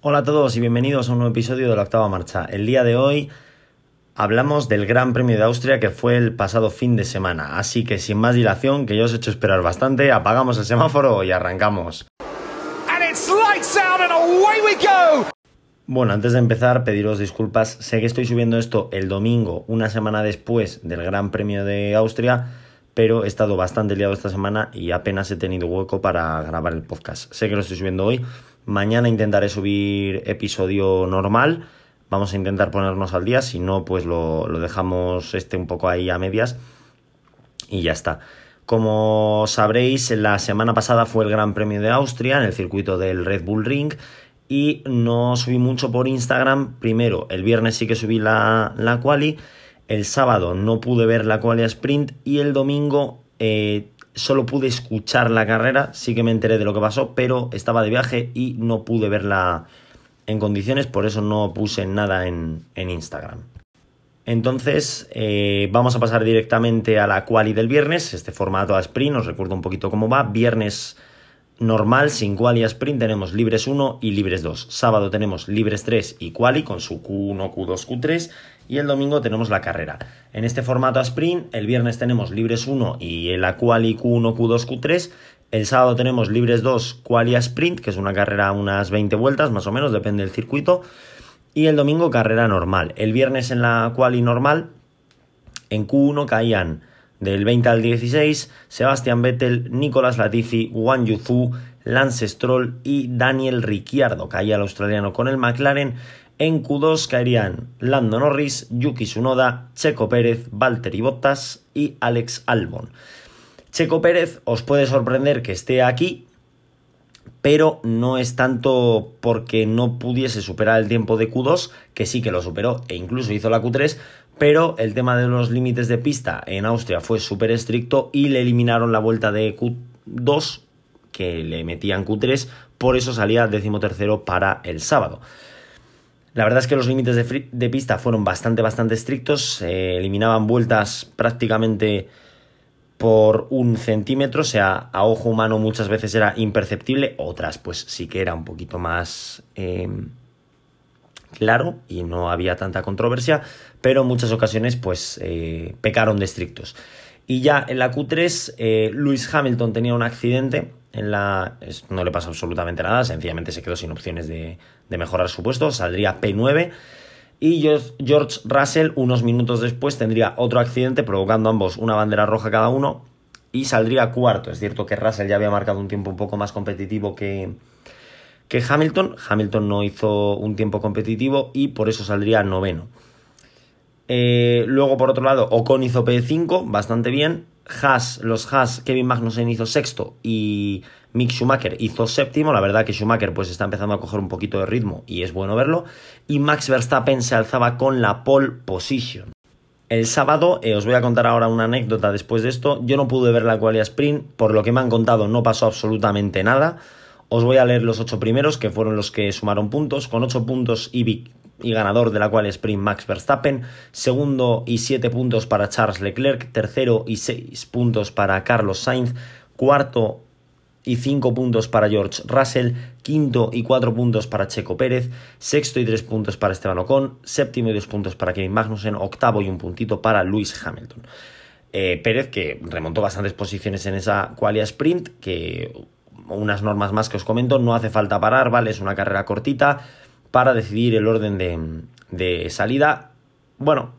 Hola a todos y bienvenidos a un nuevo episodio de la octava marcha. El día de hoy hablamos del Gran Premio de Austria que fue el pasado fin de semana. Así que sin más dilación, que yo os he hecho esperar bastante, apagamos el semáforo y arrancamos. Bueno, antes de empezar, pediros disculpas. Sé que estoy subiendo esto el domingo, una semana después del Gran Premio de Austria, pero he estado bastante liado esta semana y apenas he tenido hueco para grabar el podcast. Sé que lo estoy subiendo hoy, Mañana intentaré subir episodio normal. Vamos a intentar ponernos al día. Si no, pues lo, dejamos este un poco ahí a medias. Y ya está. Como sabréis, la semana pasada fue el Gran Premio de Austria en el circuito del Red Bull Ring. Y no subí mucho por Instagram. Primero, el viernes sí que subí la, la quali. El sábado no pude ver la quali sprint. Y el domingo eh, solo pude escuchar la carrera, sí que me enteré de lo que pasó, pero estaba de viaje y no pude verla en condiciones, por eso no puse nada en, Instagram. Entonces, eh, vamos a pasar directamente a la quali del viernes, este formato a sprint, os recuerdo un poquito cómo va. Viernes normal, sin quali a sprint, tenemos libres 1 y libres 2. Sábado tenemos libres 3 y quali con su Q1, Q2, Q3 y el domingo tenemos la carrera. En este formato a sprint, el viernes tenemos libres 1 y la quali Q1, Q2, Q3. El sábado tenemos libres 2, quali a sprint, que es una carrera unas 20 vueltas más o menos, depende del circuito. Y el domingo carrera normal. El viernes en la quali normal, en Q1 caían del 20 al 16 Sebastián Vettel, Nicolás Latifi, Wang Yuzu, Lance Stroll y Daniel Ricciardo. Caía el australiano con el McLaren. En Q2 caerían Lando Norris, Yuki Tsunoda, Checo Pérez, Valtteri Bottas y Alex Albon. Checo Pérez os puede sorprender que esté aquí, pero no es tanto porque no pudiese superar el tiempo de Q2, que sí que lo superó e incluso hizo la Q3, pero el tema de los límites de pista en Austria fue súper estricto y le eliminaron la vuelta de Q2, que le metían Q3, por eso salía decimotercero para el sábado. La verdad es que los límites de, pista fueron bastante, bastante estrictos. eliminaban vueltas prácticamente por un centímetro, o sea, a ojo humano muchas veces era imperceptible, otras pues sí que era un poquito más em, claro y no había tanta controversia, pero en muchas ocasiones pues eh, pecaron de estrictos. Y ya en la Q3, eh, Lewis Hamilton tenía un accidente en la, no le pasó absolutamente nada, sencillamente se quedó sin opciones de, mejorar su puesto, saldría P9 y George Russell unos minutos después tendría otro accidente provocando ambos una bandera roja cada uno y saldría cuarto. Es cierto que Russell ya había marcado un tiempo un poco más competitivo que, que Hamilton. Hamilton no hizo un tiempo competitivo y por eso saldría noveno. Eh, luego, por otro lado, Ocon hizo P5, bastante bien. Haas, los Haas, Kevin Magnussen hizo sexto y Mick Schumacher hizo séptimo. La verdad que Schumacher pues está empezando a coger un poquito de ritmo y es bueno verlo. Y Max Verstappen se alzaba con la pole position. El sábado, eh, os voy a contar ahora una anécdota después de esto. Yo no pude ver la qualia sprint, por lo que me han contado no pasó absolutamente nada. Os voy a leer los ocho primeros, que fueron los que sumaron puntos. Con ocho puntos, Ibik y ganador de la cual sprint Max Verstappen, segundo y siete puntos para Charles Leclerc, tercero y seis puntos para Carlos Sainz, cuarto y cinco puntos para George Russell, quinto y cuatro puntos para Checo Pérez, sexto y tres puntos para Esteban Ocon, séptimo y dos puntos para Kevin Magnussen, octavo y un puntito para Lewis Hamilton. Eh, Pérez que remontó bastantes posiciones en esa qualia sprint, que unas normas más que os comento, no hace falta parar, ¿vale? Es una carrera cortita, para decidir el orden de, salida. Bueno,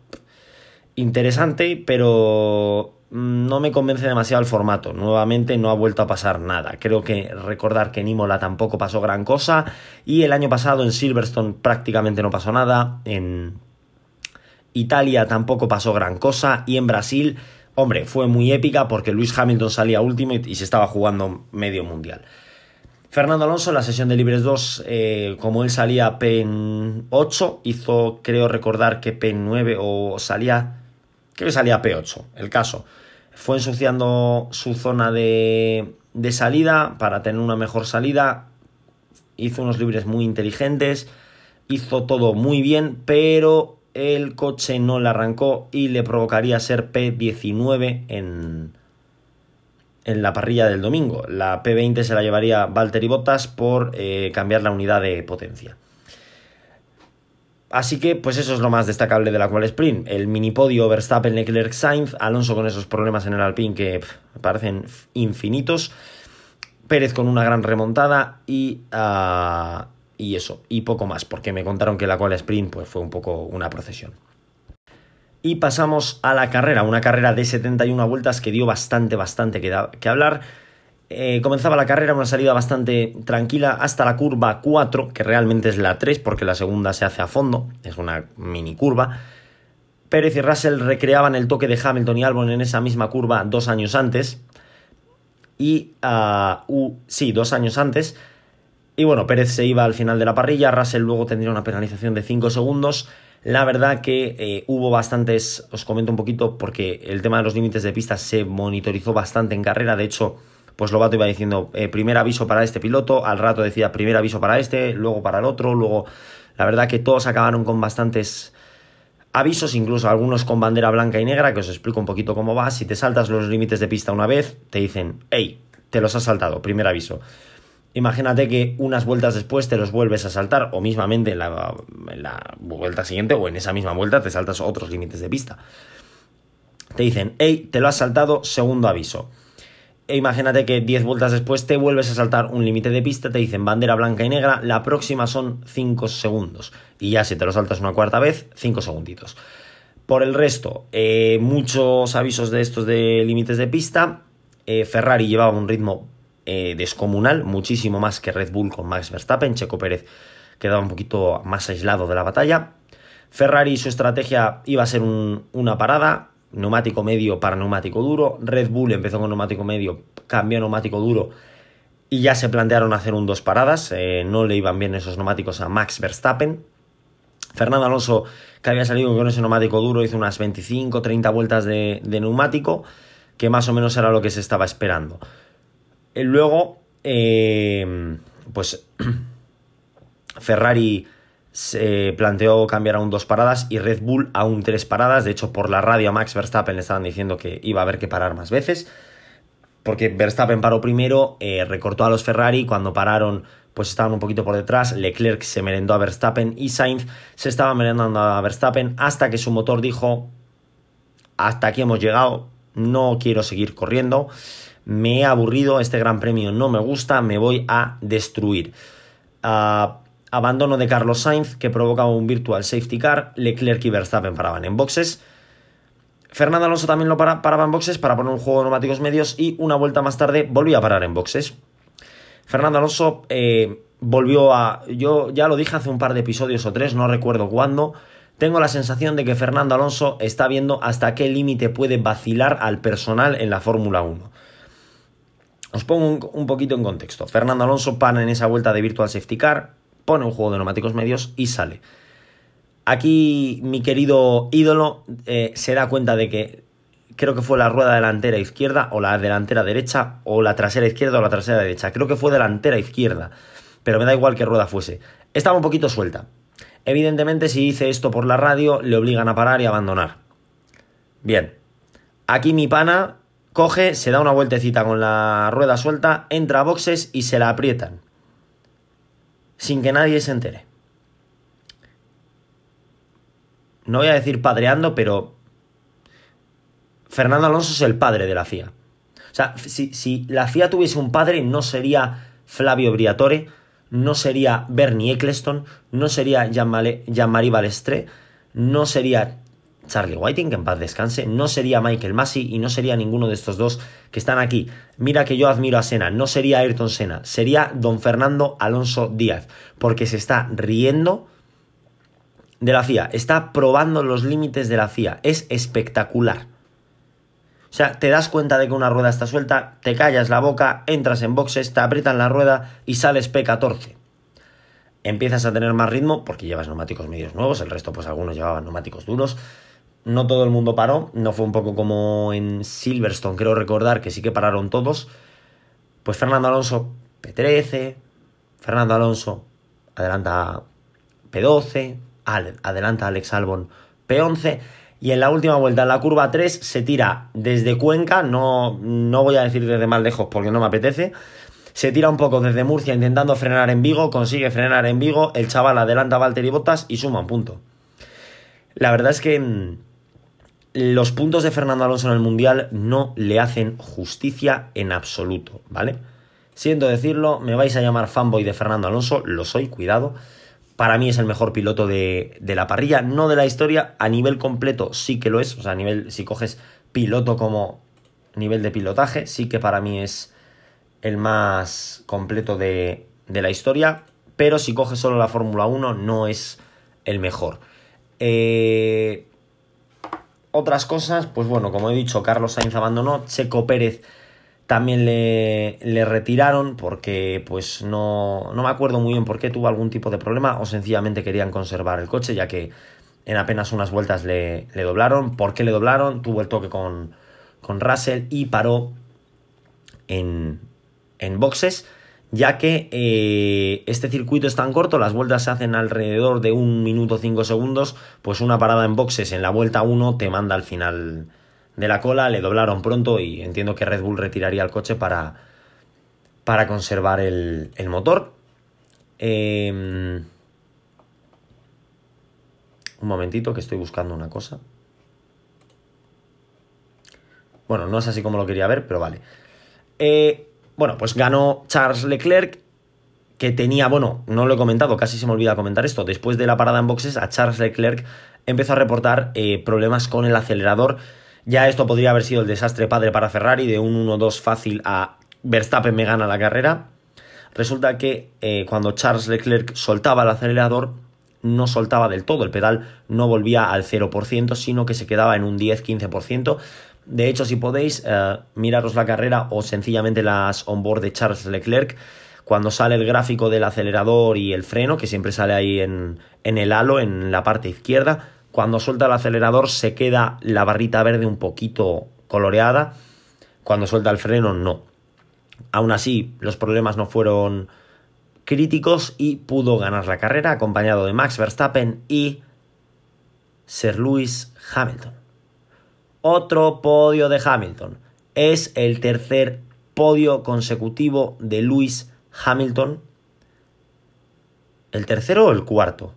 interesante, pero no me convence demasiado el formato. Nuevamente no ha vuelto a pasar nada. Creo que recordar que en Imola tampoco pasó gran cosa y el año pasado en Silverstone prácticamente no pasó nada. En Italia tampoco pasó gran cosa y en Brasil, hombre, fue muy épica porque Luis Hamilton salía último y se estaba jugando medio mundial. Fernando Alonso, la sesión de libres 2, eh, como él salía P8, hizo, creo recordar que P9 o salía, creo que salía P8, el caso. Fue ensuciando su zona de, de salida para tener una mejor salida, hizo unos libres muy inteligentes, hizo todo muy bien, pero el coche no le arrancó y le provocaría ser P19 en, en la parrilla del domingo. La P20 se la llevaría Valtteri Bottas por eh, cambiar la unidad de potencia. Así que, pues eso es lo más destacable de la cual sprint. El mini podio Verstappen, Leclerc, Sainz, Alonso con esos problemas en el Alpine que parecen infinitos, Pérez con una gran remontada y, uh, y eso, y poco más, porque me contaron que la cual sprint pues, fue un poco una procesión. Y pasamos a la carrera, una carrera de 71 vueltas que dio bastante, bastante que, que hablar. Eh, comenzaba la carrera, una salida bastante tranquila hasta la curva 4, que realmente es la 3 porque la segunda se hace a fondo, es una mini curva. Pérez y Russell recreaban el toque de Hamilton y Albon en esa misma curva dos años antes. Y, uh, sí, dos años antes. Y bueno, Pérez se iba al final de la parrilla, Russell luego tendría una penalización de 5 segundos. La verdad que eh, hubo bastantes, os comento un poquito, porque el tema de los límites de pista se monitorizó bastante en carrera, de hecho pues Lobato iba diciendo eh, primer aviso para este piloto, al rato decía primer aviso para este, luego para el otro, luego la verdad que todos acabaron con bastantes avisos, incluso algunos con bandera blanca y negra, que os explico un poquito cómo va. Si te saltas los límites de pista una vez, te dicen, hey, te los has saltado, primer aviso. Imagínate que unas vueltas después te los vuelves a saltar, o mismamente en la, vuelta siguiente o en esa misma vuelta te saltas otros límites de pista. Te dicen, hey, te lo has saltado, segundo aviso. E imagínate que 10 vueltas después te vuelves a saltar un límite de pista, te dicen bandera blanca y negra, la próxima son 5 segundos. Y ya si te lo saltas una cuarta vez, 5 segunditos. Por el resto, eh, muchos avisos de estos de límites de pista. Eh, Ferrari llevaba un ritmo eh, descomunal, muchísimo más que Red Bull con Max Verstappen. Checo Pérez quedaba un poquito más aislado de la batalla. Ferrari su estrategia iba a ser una parada, neumático medio para neumático duro. Red Bull empezó con neumático medio, cambió a neumático duro y ya se plantearon hacer un dos paradas. Eh, no le iban bien esos neumáticos a Max Verstappen. Fernando Alonso, que había salido con ese neumático duro, hizo unas 25-30 vueltas de, neumático, que más o menos era lo que se estaba esperando. Eh, luego, eh, pues Ferrari se planteó cambiar a un dos paradas y Red Bull a un tres paradas. De hecho, por la radio a Max Verstappen le estaban diciendo que iba a haber que parar más veces. Porque Verstappen paró primero, eh, recortó a los Ferrari, cuando pararon pues estaban un poquito por detrás, Leclerc se merendó a Verstappen y Sainz se estaba merendando a Verstappen hasta que su motor dijo, hasta aquí hemos llegado, no quiero seguir corriendo, me he aburrido, este gran premio no me gusta, me voy a destruir. Ah, abandono de Carlos Sainz que provocaba un virtual safety car, Leclerc y Verstappen paraban en boxes. Fernando Alonso también lo paraba en boxes para poner un juego de neumáticos medios y una vuelta más tarde volvía a parar en boxes. Fernando Alonso eh, volvió a... Yo ya lo dije hace un par de episodios o tres, no recuerdo cuándo. Tengo la sensación de que Fernando Alonso está viendo hasta qué límite puede vacilar al personal en la Fórmula 1. Os pongo un, poquito en contexto. Fernando Alonso para en esa vuelta de Virtual Safety Car, pone un juego de neumáticos medios y sale. Aquí mi querido ídolo eh, se da cuenta de que creo que fue la rueda delantera izquierda o la delantera derecha o la trasera izquierda o la trasera derecha. Creo que fue delantera izquierda, pero me da igual qué rueda fuese. Estaba un poquito suelta. Evidentemente si dice esto por la radio le obligan a parar y abandonar. Bien, aquí mi pana coge, se da una vueltecita con la rueda suelta, entra a boxes y se la aprietan sin que nadie se entere. No voy a decir padreando, pero Fernando Alonso es el padre de la FIA. O sea, si, la FIA tuviese un padre, no sería Flavio Briatore, no sería Bernie Eccleston, no sería Jean-Marie Balestre, no sería Charlie Whiting, que en paz descanse, no sería Michael Massey y no sería ninguno de estos dos que están aquí. Mira que yo admiro a Sena, no sería Ayrton Senna, sería don Fernando Alonso Díaz, porque se está riendo de la FIA, está probando los límites de la FIA, es espectacular. O sea, te das cuenta de que una rueda está suelta, te callas la boca, entras en boxes, te aprietan la rueda y sales P14 empiezas a tener más ritmo porque llevas neumáticos medios nuevos, el resto pues algunos llevaban neumáticos duros no todo el mundo paró, no fue un poco como en Silverstone, creo recordar que sí que pararon todos. Pues Fernando Alonso P13, Fernando Alonso adelanta P12, adelanta Alex Albon P11 y en la última vuelta, en la curva 3, se tira desde Cuenca, no, no voy a decir desde más lejos porque no me apetece, Se tira un poco desde Murcia intentando frenar en Vigo, consigue frenar en Vigo, el chaval adelanta a Valtteri Bottas y suma un punto. La verdad es que mm, los puntos de Fernando Alonso en el Mundial no le hacen justicia en absoluto, ¿vale? Siento decirlo, me vais a llamar fanboy de Fernando Alonso, lo soy, cuidado. Para mí es el mejor piloto de, de, la parrilla, no de la historia, a nivel completo sí que lo es, o sea, a nivel, si coges piloto como nivel de pilotaje, sí que para mí es el más completo de, de la historia, pero si coges solo la Fórmula 1 no es el mejor. Eh, otras cosas, pues bueno, como he dicho, Carlos Sainz abandonó, Checo Pérez también le, le, retiraron porque pues no, no me acuerdo muy bien por qué tuvo algún tipo de problema o sencillamente querían conservar el coche ya que en apenas unas vueltas le, le doblaron. ¿Por qué le doblaron? Tuvo el toque con, con Russell y paró en, en boxes ya que eh, este circuito es tan corto, las vueltas se hacen alrededor de un minuto 5 segundos, pues una parada en boxes en la vuelta 1 te manda al final de la cola, le doblaron pronto y entiendo que Red Bull retiraría el coche para, para conservar el, motor. Eh, un momentito que estoy buscando una cosa. Bueno, no es así como lo quería ver, pero vale. Eh, bueno, pues ganó Charles Leclerc, que tenía, bueno, no lo he comentado, casi se me olvida comentar esto. Después de la parada en boxes, a Charles Leclerc empezó a reportar eh, problemas con el acelerador. Ya esto podría haber sido el desastre padre para Ferrari, de un 1-2 fácil a Verstappen me gana la carrera. Resulta que eh, cuando Charles Leclerc soltaba el acelerador, no soltaba del todo, el pedal no volvía al 0%, sino que se quedaba en un 10-15%. De hecho, si podéis, eh, miraros la carrera o sencillamente las onboard de Charles Leclerc, cuando sale el gráfico del acelerador y el freno, que siempre sale ahí en, el halo, en la parte izquierda, cuando suelta el acelerador se queda la barrita verde un poquito coloreada, cuando suelta el freno no. Aún así, los problemas no fueron críticos y pudo ganar la carrera acompañado de Max Verstappen y Sir Lewis Hamilton. Otro podio de Hamilton. Es el tercer podio consecutivo de Lewis Hamilton. ¿El tercero o el cuarto?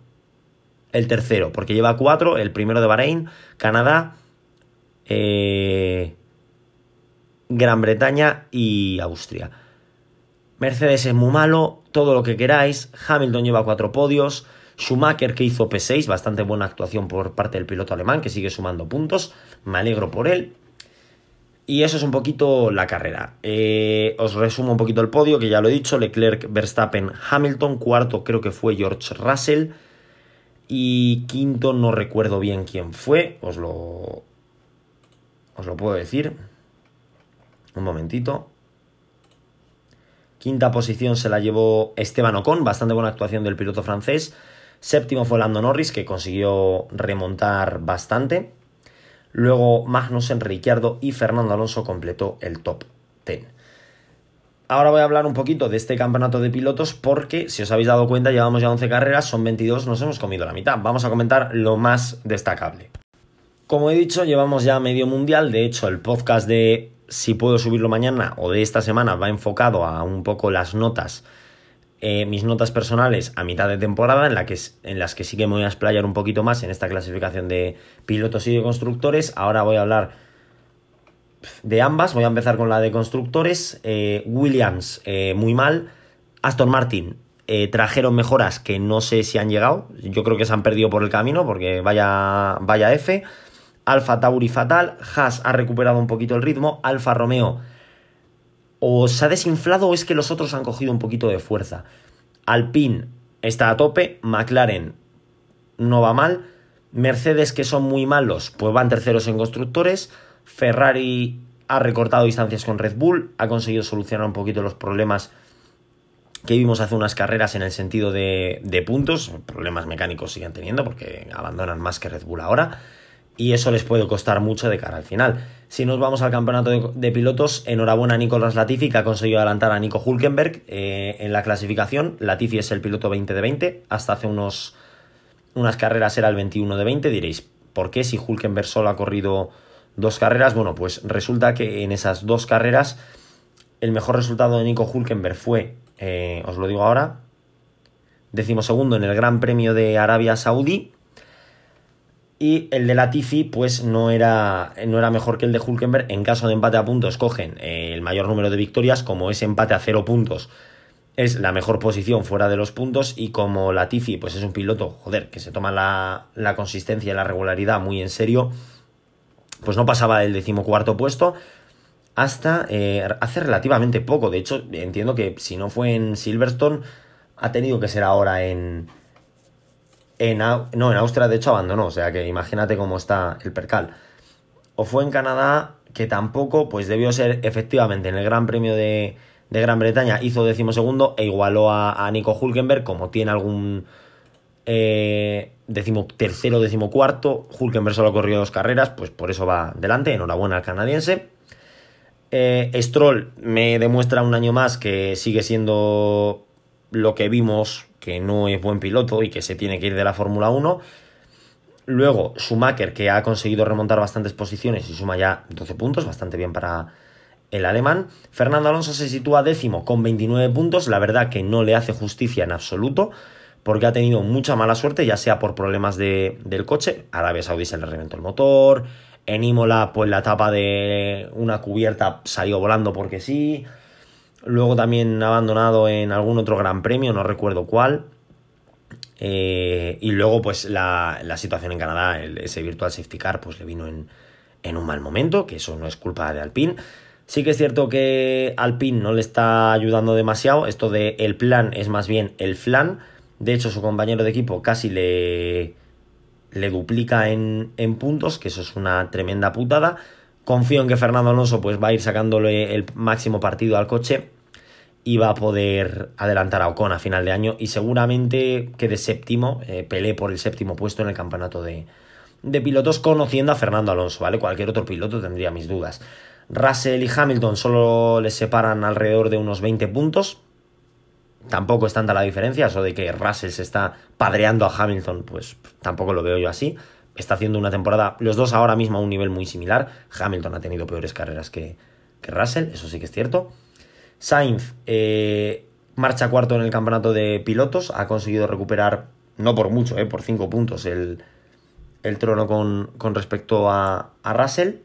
El tercero, porque lleva cuatro, el primero de Bahrein, Canadá, eh, Gran Bretaña y Austria. Mercedes es muy malo, todo lo que queráis. Hamilton lleva cuatro podios. Schumacher que hizo P6, bastante buena actuación por parte del piloto alemán que sigue sumando puntos. Me alegro por él. Y eso es un poquito la carrera. Eh, os resumo un poquito el podio, que ya lo he dicho. Leclerc, Verstappen, Hamilton. Cuarto creo que fue George Russell. Y quinto no recuerdo bien quién fue. Os lo... Os lo puedo decir. Un momentito. Quinta posición se la llevó Esteban Ocon, bastante buena actuación del piloto francés. Séptimo fue Lando Norris, que consiguió remontar bastante. Luego Magnussen, Ricciardo y Fernando Alonso completó el top 10. Ahora voy a hablar un poquito de este campeonato de pilotos porque, si os habéis dado cuenta, llevamos ya 11 carreras, son 22, nos hemos comido la mitad. Vamos a comentar lo más destacable. Como he dicho, llevamos ya medio mundial, de hecho el podcast de si puedo subirlo mañana o de esta semana va enfocado a un poco las notas, eh, mis notas personales a mitad de temporada, en, la que, en las que sí que me voy a explayar un poquito más en esta clasificación de pilotos y de constructores. Ahora voy a hablar de ambas, voy a empezar con la de constructores. Eh, Williams, eh, muy mal. Aston Martin, trajeron mejoras que no sé si han llegado. Yo creo que se han perdido por el camino porque vaya, vaya F. Alfa Tauri fatal, Haas ha recuperado un poquito el ritmo, Alfa Romeo o se ha desinflado o es que los otros han cogido un poquito de fuerza. Alpine está a tope, McLaren no va mal, Mercedes que son muy malos pues van terceros en constructores, Ferrari ha recortado distancias con Red Bull, ha conseguido solucionar un poquito los problemas que vimos hace unas carreras en el sentido de, de puntos, problemas mecánicos siguen teniendo porque abandonan más que Red Bull ahora y eso les puede costar mucho de cara al final. Si nos vamos al campeonato de, pilotos, enhorabuena a Nicolás Latifi que ha conseguido adelantar a Nico Hulkenberg eh, en la clasificación. Latifi es el piloto 20 de 20, hasta hace unos, unas carreras era el 21 de 20. Diréis, ¿por qué si Hulkenberg solo ha corrido dos carreras? Bueno, pues resulta que en esas dos carreras el mejor resultado de Nico Hulkenberg fue, eh, os lo digo ahora, decimosegundo en el Gran Premio de Arabia Saudí. Y el de Latifi, pues no era, no era mejor que el de Hulkenberg. En caso de empate a puntos, cogen eh, el mayor número de victorias. Como ese empate a cero puntos es la mejor posición fuera de los puntos. Y como Latifi, pues es un piloto, joder, que se toma la, la consistencia y la regularidad muy en serio, pues no pasaba del decimocuarto puesto hasta eh, hace relativamente poco. De hecho, entiendo que si no fue en Silverstone, ha tenido que ser ahora en, no, en Austria de hecho abandonó, o sea que imagínate cómo está el percal. O fue en Canadá, que tampoco, pues debió ser efectivamente en el Gran Premio de, Gran Bretaña, hizo decimosegundo e igualó a, Nico Hulkenberg, como tiene algún eh, decimo tercero, decimo cuarto. Hulkenberg solo corrió dos carreras, pues por eso va delante. Enhorabuena al canadiense. Eh, Stroll me demuestra un año más que sigue siendo lo que vimos que no es buen piloto y que se tiene que ir de la Fórmula 1. Luego, Schumacher, que ha conseguido remontar bastantes posiciones y suma ya 12 puntos, bastante bien para el alemán. Fernando Alonso se sitúa décimo con 29 puntos, la verdad que no le hace justicia en absoluto, porque ha tenido mucha mala suerte, ya sea por problemas de, del coche, Arabia Saudí se le reventó el motor, en Imola, pues la tapa de una cubierta salió volando porque sí, Luego también abandonado en algún otro gran premio, no recuerdo cuál. Eh, y luego, pues la, situación en Canadá, ese Virtual Safety Car, pues le vino en, en, un mal momento, que eso no es culpa de Alpine. Sí que es cierto que Alpine no le está ayudando demasiado. Esto de el plan es más bien el flan. De hecho, su compañero de equipo casi le, le duplica en, en puntos, que eso es una tremenda putada. Confío en que Fernando Alonso pues, va a ir sacándole el máximo partido al coche va a poder adelantar a Ocon a final de año y seguramente quede séptimo, eh, por el séptimo puesto en el campeonato de, de pilotos conociendo a Fernando Alonso, ¿vale? Cualquier otro piloto tendría mis dudas. Russell y Hamilton solo les separan alrededor de unos 20 puntos. Tampoco es tanta la diferencia, eso de que Russell se está padreando a Hamilton, pues tampoco lo veo yo así. Está haciendo una temporada, los dos ahora mismo a un nivel muy similar. Hamilton ha tenido peores carreras que, que Russell, eso sí que es cierto. Sainz eh, marcha cuarto en el campeonato de pilotos, ha conseguido recuperar, no por mucho, eh, por cinco puntos, el, trono con, respecto a, Russell.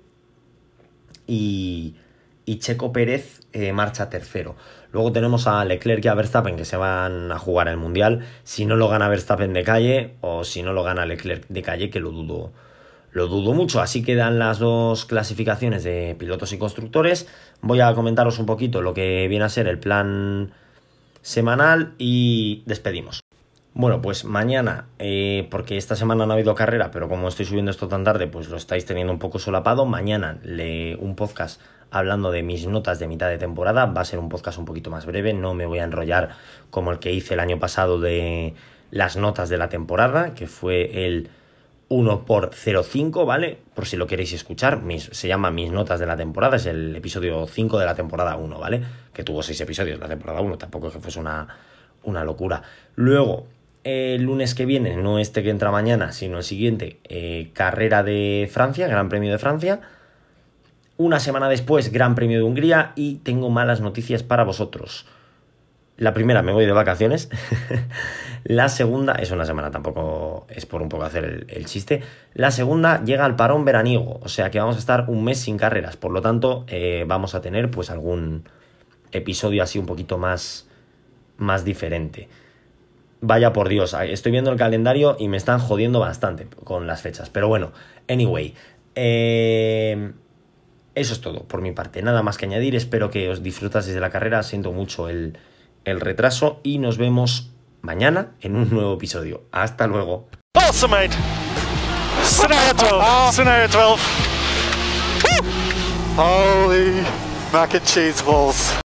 Y, Checo Pérez eh, marcha tercero. Luego tenemos a Leclerc y a Verstappen que se van a jugar el Mundial. Si no lo gana Verstappen de calle o si no lo gana Leclerc de calle, que lo dudo, lo dudo mucho. Así quedan las dos clasificaciones de pilotos y constructores. Voy a comentaros un poquito lo que viene a ser el plan semanal y despedimos. Bueno, pues mañana, eh, porque esta semana no ha habido carrera, pero como estoy subiendo esto tan tarde, pues lo estáis teniendo un poco solapado. Mañana le un podcast hablando de mis notas de mitad de temporada. Va a ser un podcast un poquito más breve, no me voy a enrollar como el que hice el año pasado de las notas de la temporada, que fue el 1 por 05, ¿vale? Por si lo queréis escuchar, se llama Mis Notas de la temporada, es el episodio 5 de la temporada 1, ¿vale? Que tuvo 6 episodios la temporada 1, tampoco es que fuese una, una locura. Luego, el lunes que viene, no este que entra mañana, sino el siguiente, eh, carrera de Francia, Gran Premio de Francia. Una semana después, Gran Premio de Hungría y tengo malas noticias para vosotros. La primera, me voy de vacaciones. La segunda, es una semana, tampoco es por un poco hacer el, chiste. La segunda llega al parón veraniego, o sea que vamos a estar un mes sin carreras. Por lo tanto, eh, vamos a tener pues algún episodio así un poquito más, más diferente. Vaya por Dios, estoy viendo el calendario y me están jodiendo bastante con las fechas. Pero bueno, anyway. Eh, eso es todo por mi parte. Nada más que añadir. Espero que os disfrutaseis de la carrera. Siento mucho el, el retraso y nos vemos mañana en un nuevo episodio. Hasta luego. Awesome, Scenario 12. Scenario 12. Holy mac and cheese balls.